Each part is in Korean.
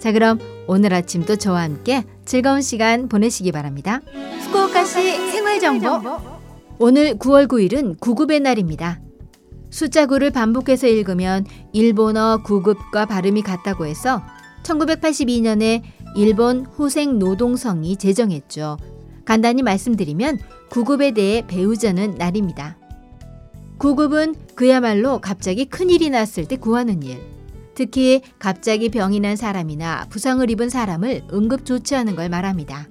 자, 그럼 오늘 아침도 저와 함께 즐거운 시간 보내시기 바랍니다. 후쿠오카시 생활 정보. 오늘 9월 9일은 구급의 날입니다. 숫자 9를 반복해서 읽으면 일본어 구급과 발음이 같다고 해서 1982년에 일본 후생 노동성이 제정했죠. 간단히 말씀드리면 구급에 대해 배우자는 날입니다. 구급은 그야말로 갑자기 큰일이 났을 때 구하는 일. 특히 갑자기 병이 난 사람이나 부상을 입은 사람을 응급 조치하는 걸 말합니다.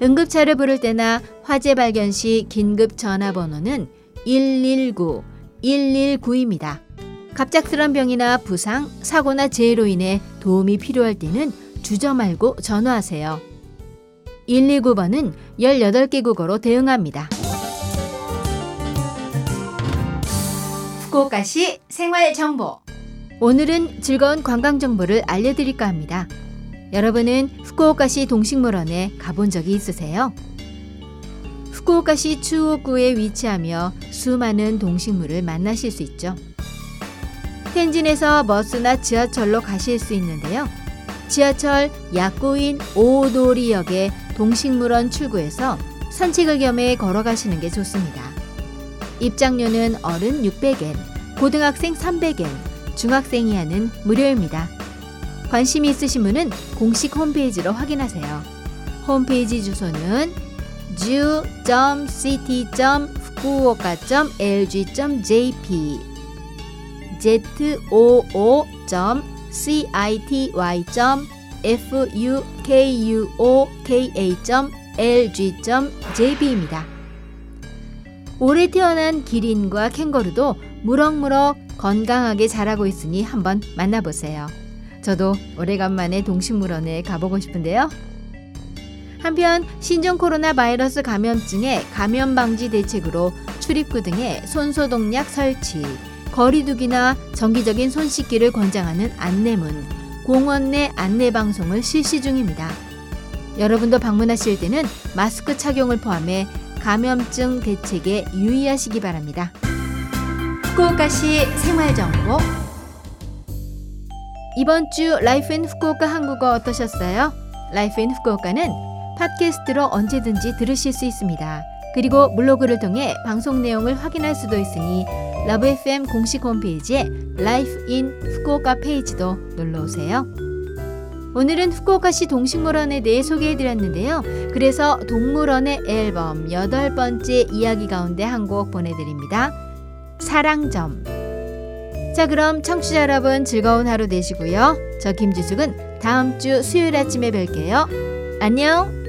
응급차를 부를 때나 화재 발견 시 긴급 전화번호는 119, 119입니다. 갑작스런 병이나 부상, 사고나 재해로 인해 도움이 필요할 때는 주저 말고 전화하세요. 119번은 18개 국어로 대응합니다. 후쿠오카시 생활 정보. 오늘은 즐거운 관광 정보를 알려드릴까 합니다. 여러분은 후쿠오카시 동식물원에 가본 적이 있으세요? 후쿠오카시 추오구에 위치하며 수많은 동식물을 만나실 수 있죠. 텐진에서 버스나 지하철로 가실 수 있는데요. 지하철 야쿠인 오도리역의 동식물원 출구에서 산책을 겸해 걸어가시는 게 좋습니다. 입장료는 어른 600엔, 고등학생 300엔, 중학생이 하는 무료입니다. 관심이 있으신 분은 공식 홈페이지로 확인하세요. 홈페이지 주소는 ju.ct.fukuoka.lg.jp zoo.city.fukuoka.lg.jp입니다. 올해 태어난 기린과 캥거루도 무럭무럭 건강하게 자라고 있으니 한번 만나보세요. 저도 오래간만에 동식물원에 가보고 싶은데요. 한편 신종 코로나 바이러스 감염증의 감염 방지 대책으로 출입구 등에 손소독약 설치, 거리두기나 정기적인 손 씻기를 권장하는 안내문, 공원 내 안내 방송을 실시 중입니다. 여러분도 방문하실 때는 마스크 착용을 포함해 감염증 대책에 유의하시기 바랍니다. 후쿠오카시 생활정보 이번 주 Life in Fukuoka 한국어 어떠셨어요? Life in Fukuoka는 팟캐스트로 언제든지 들으실 수 있습니다. 그리고 블로그를 통해 방송 내용을 확인할 수도 있으니 LOVE FM 공식 홈페이지에 Life in Fukuoka 페이지도 놀러 오세요. 오늘은 후쿠오카시 동식물원에 대해 소개해 드렸는데요. 그래서 동물원의 앨범 8번째 이야기 가운데 한 곡 보내드립니다. 사랑점. 자, 그럼 청취자 여러분 즐거운 하루 되시고요. 저 김지숙은 다음 주 수요일 아침에 뵐게요. 안녕!